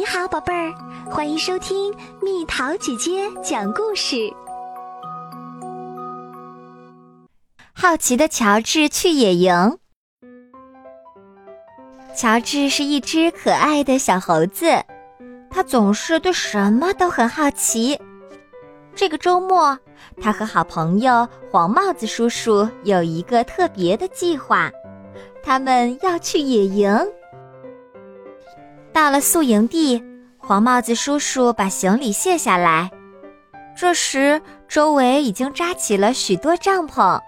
你好，宝贝儿，欢迎收听蜜桃姐姐讲故事。好奇的乔治去野营。乔治是一只可爱的小猴子，他总是对什么都很好奇。这个周末，他和好朋友黄帽子叔叔有一个特别的计划，他们要去野营。到了宿营地，黄帽子叔叔把行李卸下来。这时，周围已经扎起了许多帐篷，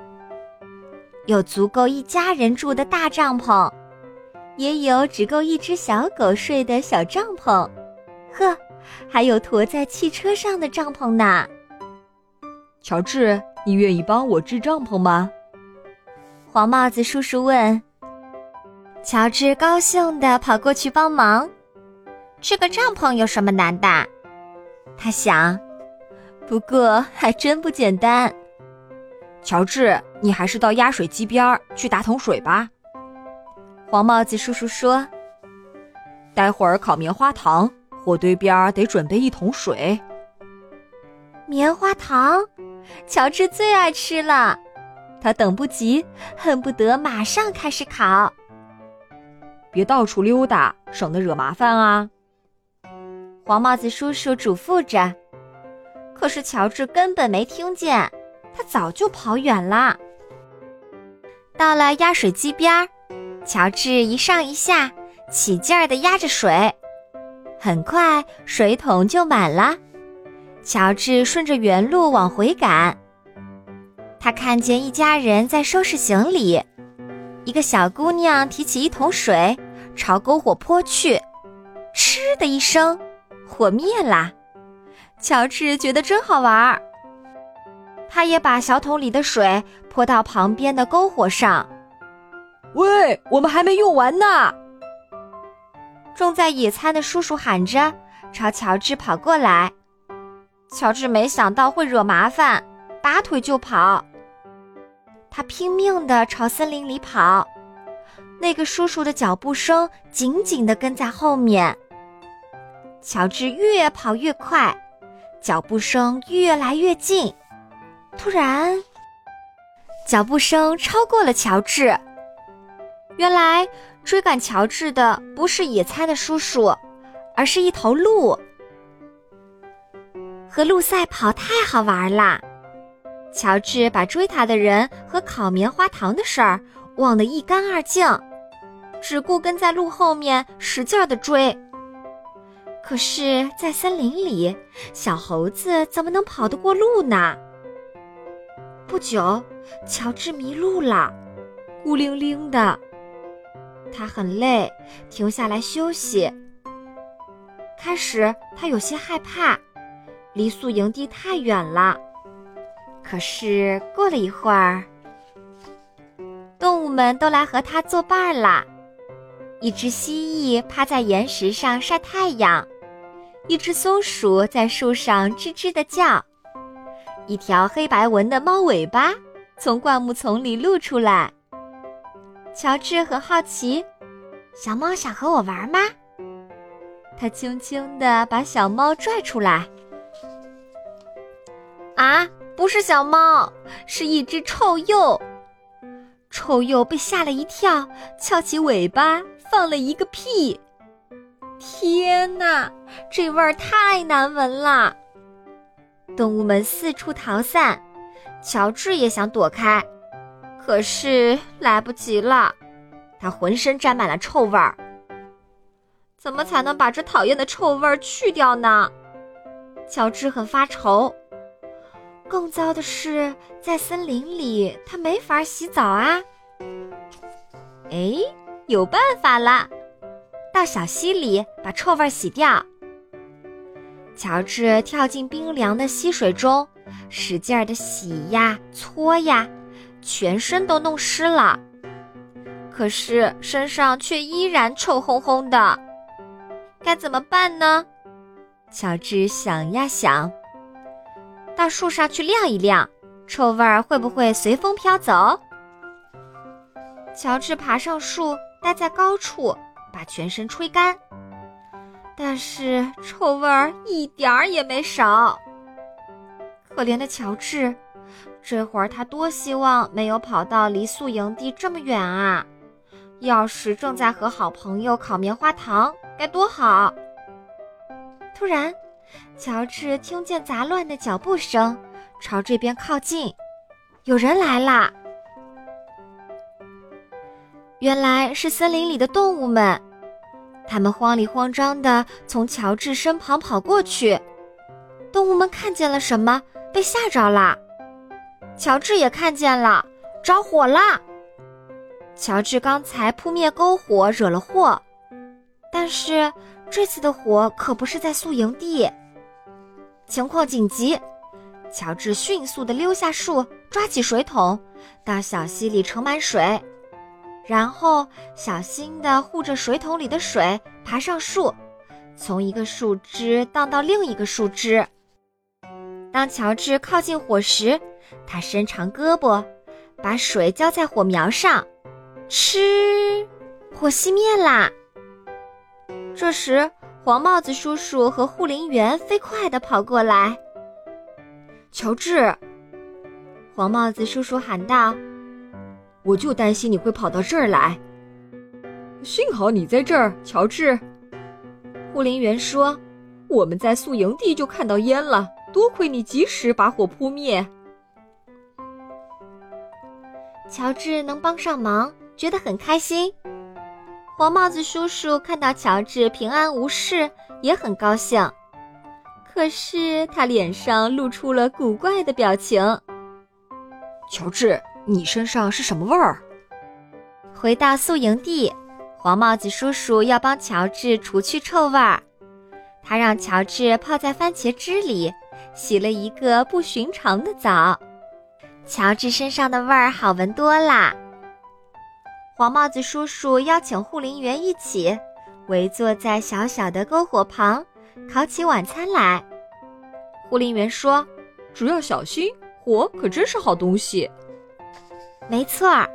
有足够一家人住的大帐篷，也有只够一只小狗睡的小帐篷。呵，还有驮在汽车上的帐篷呢。乔治，你愿意帮我支帐篷吗？黄帽子叔叔问。乔治高兴地跑过去帮忙。这个帐篷有什么难的？他想。不过还真不简单。乔治，你还是到压水机边去打桶水吧。黄帽子叔叔说：“待会儿烤棉花糖，火堆边得准备一桶水。”棉花糖，乔治最爱吃了，他等不及，恨不得马上开始烤。别到处溜达，省得惹麻烦啊！黄帽子叔叔嘱咐着。可是乔治根本没听见，他早就跑远了。到了压水机边，乔治一上一下，起劲儿地压着水，很快水桶就满了。乔治顺着原路往回赶，他看见一家人在收拾行李。一个小姑娘提起一桶水，朝篝火泼去，嗤的一声，火灭了。乔治觉得真好玩儿，他也把小桶里的水泼到旁边的篝火上。喂，我们还没用完呢！种在野餐的叔叔喊着，朝乔治跑过来。乔治没想到会惹麻烦，拔腿就跑。他拼命地朝森林里跑，那个叔叔的脚步声紧紧地跟在后面。乔治越跑越快，脚步声越来越近。突然，脚步声超过了乔治。原来追赶乔治的不是野餐的叔叔，而是一头鹿。和鹿赛跑太好玩啦！乔治把追他的人和烤棉花糖的事儿忘得一干二净，只顾跟在鹿后面使劲的追。可是，在森林里，小猴子怎么能跑得过鹿呢？不久，乔治迷路了，孤零零的。他很累，停下来休息。开始，他有些害怕，离宿营地太远了。可是过了一会儿，动物们都来和它作伴啦。一只蜥蜴趴在岩石上晒太阳，一只松鼠在树上吱吱的叫，一条黑白纹的猫尾巴从灌木丛里露出来。乔治很好奇，小猫想和我玩吗？他轻轻地把小猫拽出来。啊！不是小猫，是一只臭鼬。臭鼬被吓了一跳，翘起尾巴放了一个屁。天哪，这味儿太难闻了！动物们四处逃散，乔治也想躲开，可是来不及了，他浑身沾满了臭味儿。怎么才能把这讨厌的臭味儿去掉呢？乔治很发愁。更糟的是，在森林里，他没法洗澡啊。哎，有办法了，到小溪里把臭味洗掉。乔治跳进冰凉的溪水中，使劲儿的洗呀搓呀，全身都弄湿了。可是身上却依然臭烘烘的，该怎么办呢？乔治想呀想。到树上去晾一晾，臭味儿会不会随风飘走？乔治爬上树，待在高处，把全身吹干。但是臭味儿一点儿也没少。可怜的乔治，这会儿他多希望没有跑到离宿营地这么远啊！要是正在和好朋友烤棉花糖，该多好！突然，乔治听见杂乱的脚步声，朝这边靠近，有人来啦！原来是森林里的动物们，他们慌里慌张地从乔治身旁跑过去。动物们看见了什么，被吓着了。乔治也看见了，着火啦！乔治刚才扑灭篝火惹了祸，但是。这次的火可不是在宿营地，情况紧急。乔治迅速地溜下树，抓起水桶，到小溪里盛满水，然后小心地护着水桶里的水，爬上树，从一个树枝荡到另一个树枝。当乔治靠近火时，他伸长胳膊，把水浇在火苗上，吃，火熄灭啦。这时，黄帽子叔叔和护林员飞快地跑过来。乔治，黄帽子叔叔喊道：“我就担心你会跑到这儿来。幸好你在这儿，乔治。”护林员说：“我们在宿营地就看到烟了，多亏你及时把火扑灭。”乔治能帮上忙，觉得很开心。黄帽子叔叔看到乔治平安无事，也很高兴。可是他脸上露出了古怪的表情。乔治，你身上是什么味儿？回到宿营地，黄帽子叔叔要帮乔治除去臭味儿。他让乔治泡在番茄汁里，洗了一个不寻常的澡。乔治身上的味儿好闻多啦。黄帽子叔叔邀请护林员一起围坐在小小的篝火旁，烤起晚餐来。护林员说：“只要小心，火可真是好东西。”没错儿，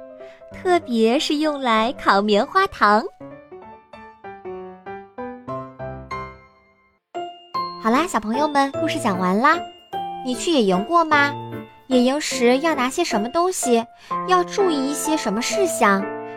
特别是用来烤棉花糖。好啦，小朋友们，故事讲完啦。你去野营过吗？野营时要拿些什么东西？要注意一些什么事项？